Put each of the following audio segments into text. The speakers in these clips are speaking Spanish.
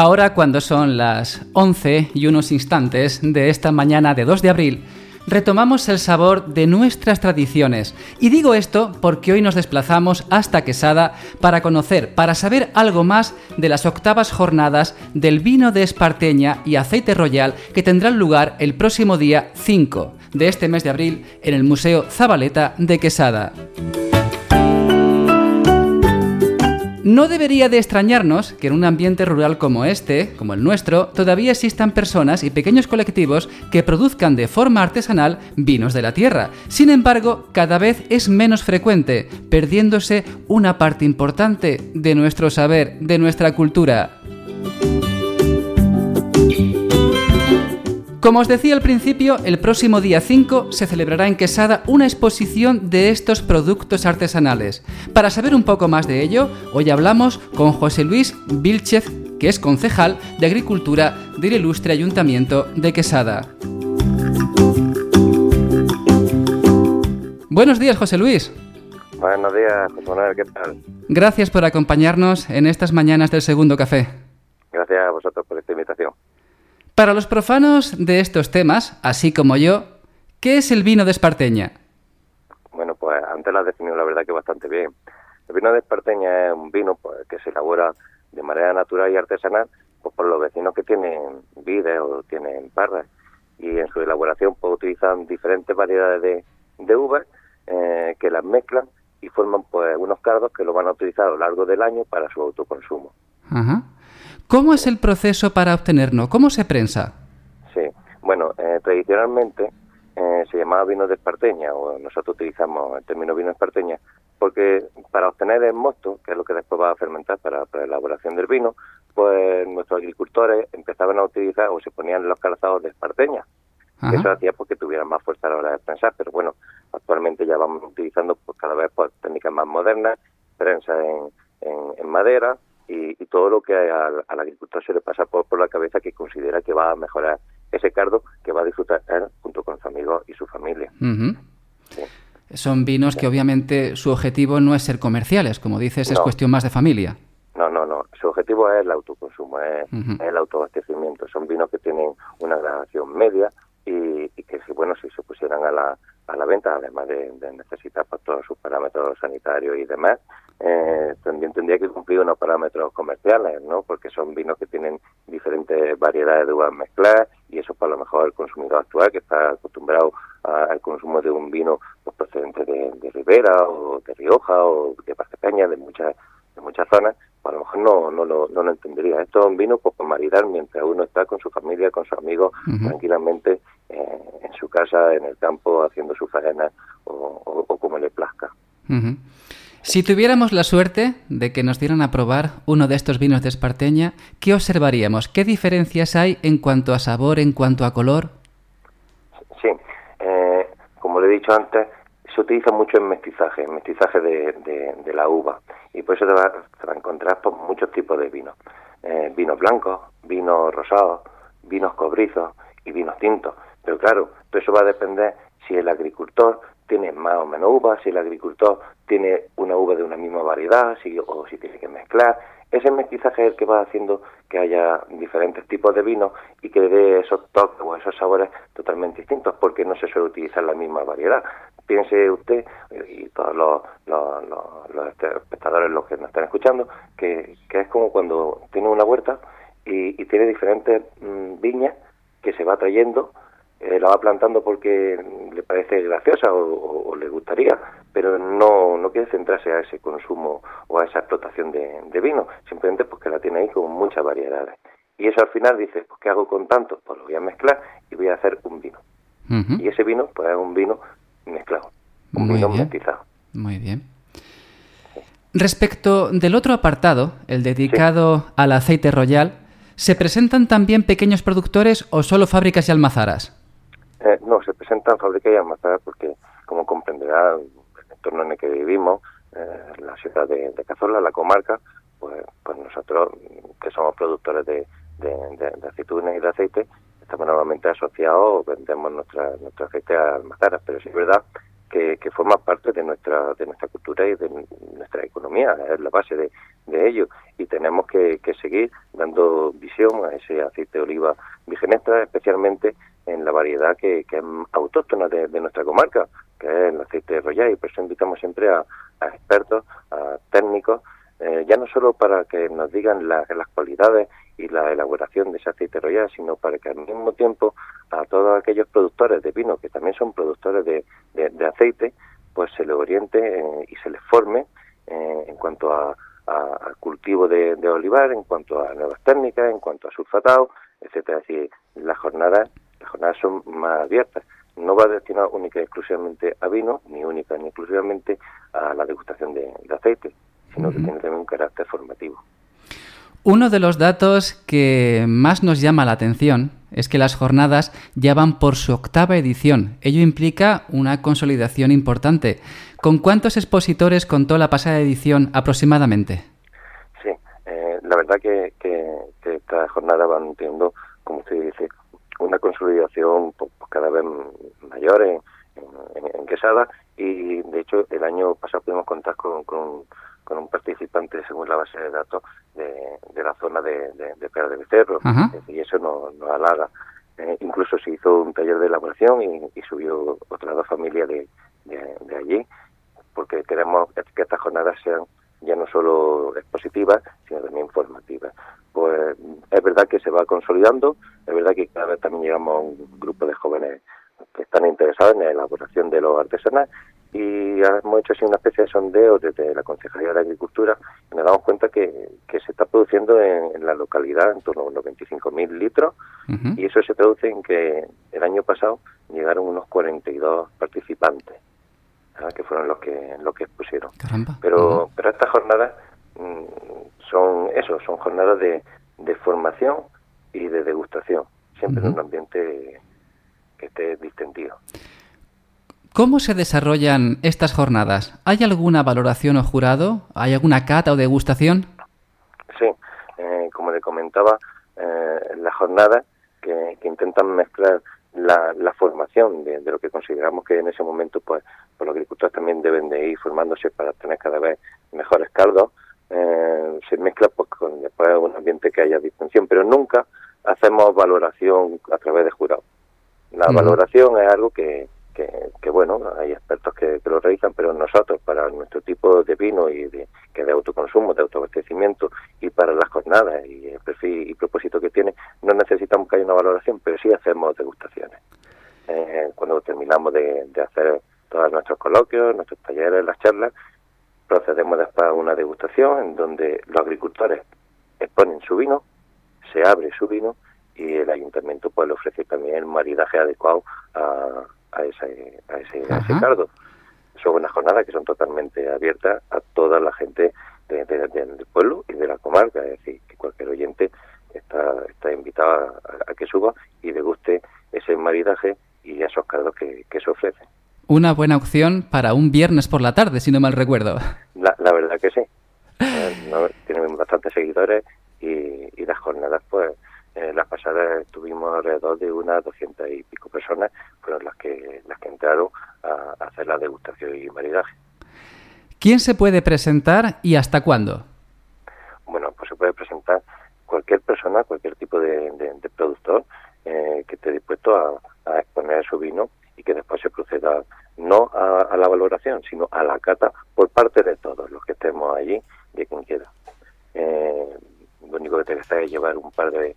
Ahora cuando son las 11 y unos instantes de esta mañana de 2 de abril, retomamos el sabor de nuestras tradiciones. Y digo esto porque hoy nos desplazamos hasta Quesada para conocer, para saber algo más de las octavas jornadas del vino de Esparteña y aceite royal que tendrán lugar el próximo día 5 de este mes de abril en el Museo Zabaleta de Quesada. No debería de extrañarnos que en un ambiente rural como este, como el nuestro, todavía existan personas y pequeños colectivos que produzcan de forma artesanal vinos de la tierra. Sin embargo, cada vez es menos frecuente, perdiéndose una parte importante de nuestro saber, de nuestra cultura. Como os decía al principio, el próximo día 5 se celebrará en Quesada una exposición de estos productos artesanales. Para saber un poco más de ello, hoy hablamos con José Luis Vilchez, que es concejal de Agricultura del Ilustre Ayuntamiento de Quesada. Buenos días, José Luis. Buenos días, José Manuel, ¿qué tal? Gracias por acompañarnos en estas mañanas del segundo café. Gracias a vosotros por esta invitación. Para los profanos de estos temas, así como yo, ¿qué es el vino de Esparteña? Bueno, pues antes lo has definido la verdad que bastante bien. El vino de Esparteña es un vino pues, que se elabora de manera natural y artesanal pues, por los vecinos que tienen vides o tienen parras. Y en su elaboración pues, utilizan diferentes variedades de, de uvas eh, que las mezclan y forman pues unos cardos que lo van a utilizar a lo largo del año para su autoconsumo. Ajá. ¿Cómo es el proceso para obtenerlo? ¿Cómo se prensa? Sí, bueno, eh, tradicionalmente eh, se llamaba vino de esparteña, o nosotros utilizamos el término vino de esparteña, porque para obtener el mosto, que es lo que después va a fermentar para, la elaboración del vino, pues nuestros agricultores empezaban a utilizar o se ponían los calzados de esparteña. Eso hacía porque tuvieran más fuerza a la hora de prensar, pero bueno, actualmente ya vamos utilizando pues, cada vez pues, técnicas más modernas, prensa en, en madera, y, todo lo que al, agricultor se le pasa por, la cabeza que considera que va a mejorar ese cardo que va a disfrutar él junto con sus amigos y su familia. Son vinos que obviamente su objetivo no es ser comerciales, como dices, es cuestión más de familia. No, no, no. Su objetivo es el autoconsumo, es, el autoabastecimiento. Son vinos que tienen una gradación media y, que, bueno, si se pusieran a la, a la venta, además de, necesitar pues, todos sus parámetros sanitarios y demás, eh, también tendría que cumplir unos parámetros comerciales, ¿no? Porque son vinos que tienen diferentes variedades de uvas mezcladas y eso para lo mejor el consumidor actual que está acostumbrado al consumo de un vino pues, procedente de, Ribera o de Rioja o de Parcepeña, de muchas de muchas zonas, pues a lo mejor no, no, lo, no lo entendería. Esto es un vino pues, para maridar mientras uno está con su familia, con sus amigos, tranquilamente eh, en su casa, en el campo, haciendo su faena o, como le plazca. Si tuviéramos la suerte de que nos dieran a probar uno de estos vinos de Esparteña, ¿qué observaríamos? ¿Qué diferencias hay en cuanto a sabor, en cuanto a color? Sí, eh, como le he dicho antes, se utiliza mucho en mestizaje, en mestizaje de, la uva, y por eso te vas, a encontrar por muchos tipos de vinos. Eh, vinos blancos, vinos rosados, vinos cobrizos y vinos tintos. Pero claro, todo eso va a depender si el agricultor tiene más o menos uvas, si el agricultor tiene una uva de una misma variedad, si, o si tiene que mezclar. Ese mestizaje es el que va haciendo que haya diferentes tipos de vinos y que dé esos toques o esos sabores totalmente distintos, porque no se suele utilizar la misma variedad. Piense usted, y todos los, espectadores, los que nos están escuchando, que, es como cuando tiene una huerta y, tiene diferentes mm, viñas que se va trayendo eh, la va plantando porque le parece graciosa o, le gustaría, pero no, no quiere centrarse a ese consumo o a esa explotación de, vino, simplemente porque la tiene ahí con muchas variedades. Y eso al final dice, pues ¿qué hago con tanto? Pues lo voy a mezclar y voy a hacer un vino. Y ese vino, pues es un vino mezclado, un vino bien. Muy bien. Respecto del otro apartado, el dedicado al aceite royal, ¿se presentan también pequeños productores o solo fábricas y almazaras? Eh, no, se presentan fábricas y almacenas porque, como comprenderá, el entorno en el que vivimos, eh, la ciudad de, de, Cazorla, la comarca, pues, pues nosotros, que somos productores de, de, aceitunas y de aceite, estamos normalmente asociados, vendemos nuestra, nuestro aceite a almazaras, pero sí es verdad que, que forma parte de nuestra de nuestra cultura y de nuestra economía, es la base de, de ello. Y tenemos que, seguir dando visión a ese aceite de oliva virgen especialmente en la variedad que, que es autóctona de, nuestra comarca, que es el aceite de royal, y por eso invitamos siempre a, expertos, a técnicos, eh, ya no solo para que nos digan las cualidades y la elaboración de ese aceite royal, sino para que al mismo tiempo a todos aquellos productores de vino, que también son productores de, de, aceite, pues se les oriente eh, y se les forme eh, en cuanto a, a, cultivo de, olivar, en cuanto a nuevas técnicas, en cuanto a sulfatado, etcétera. Es decir, las jornadas, las jornadas son más abiertas. No va destinado única y exclusivamente a vino, ni única ni exclusivamente a la degustación de, aceite, sino que tiene también un carácter formativo. Uno de los datos que más nos llama la atención es que las jornadas ya van por su octava edición. Ello implica una consolidación importante. ¿Con cuántos expositores contó la pasada edición aproximadamente? Sí, eh, la verdad que, que, estas jornadas van teniendo, como usted dice, una consolidación pues, cada vez mayor en, en, Quesada y de hecho el año pasado pudimos contar con, con, un participante según la base de datos de, la zona de, de, de Pera de Becerro y eso nos, nos halaga. Eh, incluso se hizo un taller de elaboración y, y subió otras dos familias de, de, allí porque queremos que estas jornadas sean ya no solo expositivas, sino también formativas. Pues es verdad que se va consolidando, es verdad que cada vez también llegamos a un grupo de jóvenes que están interesados en la elaboración de los artesanales y hemos hecho así una especie de sondeo desde la Concejalía de Agricultura y nos damos cuenta que, que se está produciendo en, la localidad en torno a unos 25.000 litros y eso se traduce en que el año pasado llegaron unos 42 participantes que fueron los que los que expusieron. Pero pero estas jornadas mm, son eso, son jornadas de, de formación y de degustación, siempre en un ambiente que esté distendido. ¿Cómo se desarrollan estas jornadas? ¿Hay alguna valoración o jurado? ¿Hay alguna cata o degustación? Sí, eh, como le comentaba, eh, las jornadas que, que intentan mezclar la, la formación de, lo que consideramos que en ese momento pues, pues los agricultores también deben de ir formándose para tener cada vez mejores caldos eh, se mezcla pues, con después un ambiente que haya distinción pero nunca hacemos valoración a través de jurados la valoración es algo que, que, bueno, hay expertos que, lo realizan, pero nosotros, para nuestro tipo de vino y de, que de autoconsumo, de autoabastecimiento y para las jornadas y el perfil y propósito que tiene, no necesitamos que haya una valoración, pero sí hacemos degustaciones. Eh, cuando terminamos de, hacer todos nuestros coloquios, nuestros talleres, las charlas, procedemos después a una degustación en donde los agricultores exponen su vino, se abre su vino y el ayuntamiento pues le ofrece también el maridaje adecuado a, a ese, a ese, cargo. Son unas jornadas que son totalmente abiertas a toda la gente del pueblo y de la comarca, es decir, que cualquier oyente está, está invitado a, que suba y deguste ese maridaje y esos cargos que, se ofrecen. Una buena opción para un viernes por la tarde, si no mal recuerdo. La, la verdad que sí. Eh, tienen bastantes seguidores y, y las jornadas pues eh, las pasadas tuvimos alrededor de unas doscientas y pico personas, fueron las que las que entraron a, hacer la degustación y maridaje. ¿Quién se puede presentar y hasta cuándo? Bueno, pues se puede presentar cualquier persona, cualquier tipo de, productor eh, que esté dispuesto a, exponer su vino y que después se proceda no a, la valoración, sino a la cata por parte de todos los que estemos allí, de quien quiera. Eh, lo único que que hacer es llevar un par de,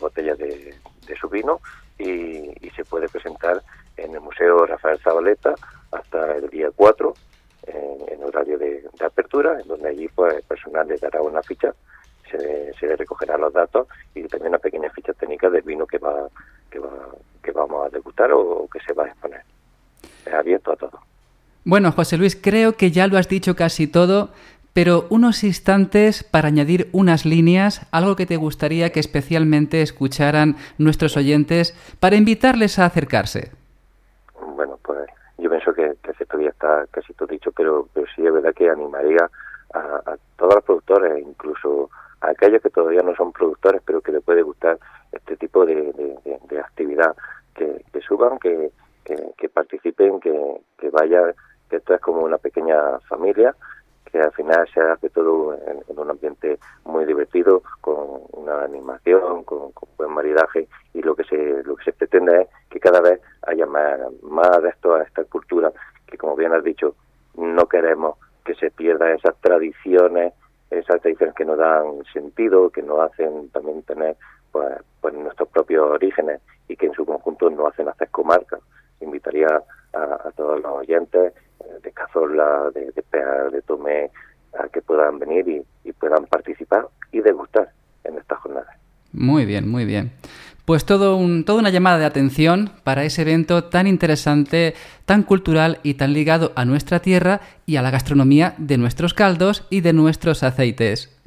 botellas de, su vino y, se puede presentar en el Museo Rafael Zabaleta hasta el día 4 en, horario de, apertura, en donde allí pues el personal le dará una ficha, se, se le recogerá los datos y también una pequeña ficha técnica del vino que va que va que vamos a degustar o, que se va a exponer. Es abierto a todo. Bueno, José Luis, creo que ya lo has dicho casi todo pero unos instantes para añadir unas líneas, algo que te gustaría que especialmente escucharan nuestros oyentes para invitarles a acercarse. Bueno, pues yo pienso que, que todavía está casi todo dicho, pero, pero sí es verdad que animaría a, todos los productores, incluso a aquellos que todavía no son productores, pero que les puede gustar este tipo de, actividad, que, suban, que, que, participen, que, que vayan, que esto es como una pequeña familia que al final se hace todo en, un ambiente muy divertido, con una animación, con, buen maridaje y lo que se lo que se pretende es que cada vez haya más, más adeptos a esta cultura que como bien has dicho no queremos que se pierdan esas tradiciones, esas tradiciones que nos dan sentido, que nos hacen también tener pues, pues nuestros propios orígenes y que en su conjunto nos hacen hacer comarcas. Invitaría a, todos los oyentes de, de de Tomé, a que puedan venir y, y puedan participar y degustar en estas jornadas. Muy bien, muy bien. Pues todo un, toda una llamada de atención para ese evento tan interesante, tan cultural y tan ligado a nuestra tierra y a la gastronomía de nuestros caldos y de nuestros aceites.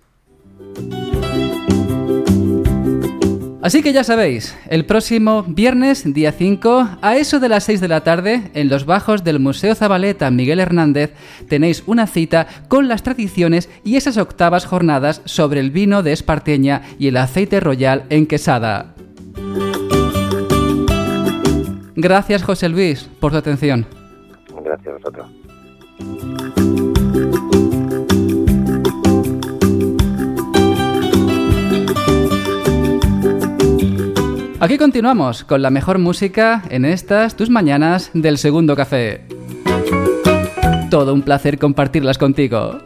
Así que ya sabéis, el próximo viernes, día 5, a eso de las 6 de la tarde, en los bajos del Museo Zabaleta Miguel Hernández, tenéis una cita con las tradiciones y esas octavas jornadas sobre el vino de Esparteña y el aceite royal en Quesada. Gracias, José Luis, por tu atención. Gracias a vosotros. Aquí continuamos con la mejor música en estas tus mañanas del segundo café. Todo un placer compartirlas contigo.